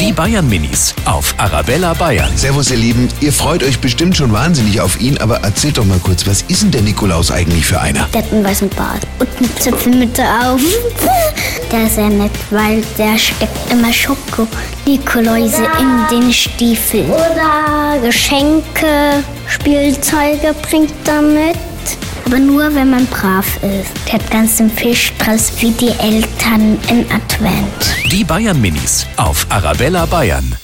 Die Bayern Minis auf Arabella Bayern. Servus, ihr Lieben. Ihr freut euch bestimmt schon wahnsinnig auf ihn, aber erzählt doch mal kurz, was ist denn der Nikolaus eigentlich für einer? Der hat einen weißen Bart und eine Zipfelmütze auf. Der ist sehr nett, weil der steckt immer Schoko-Nikoläuse in den Stiefeln. Oder Geschenke, Spielzeuge bringt er mit. Aber nur, wenn man brav ist. Der hat ganz den Fischstress wie die Eltern in Advent. Die Bayern Minis auf Arabella Bayern.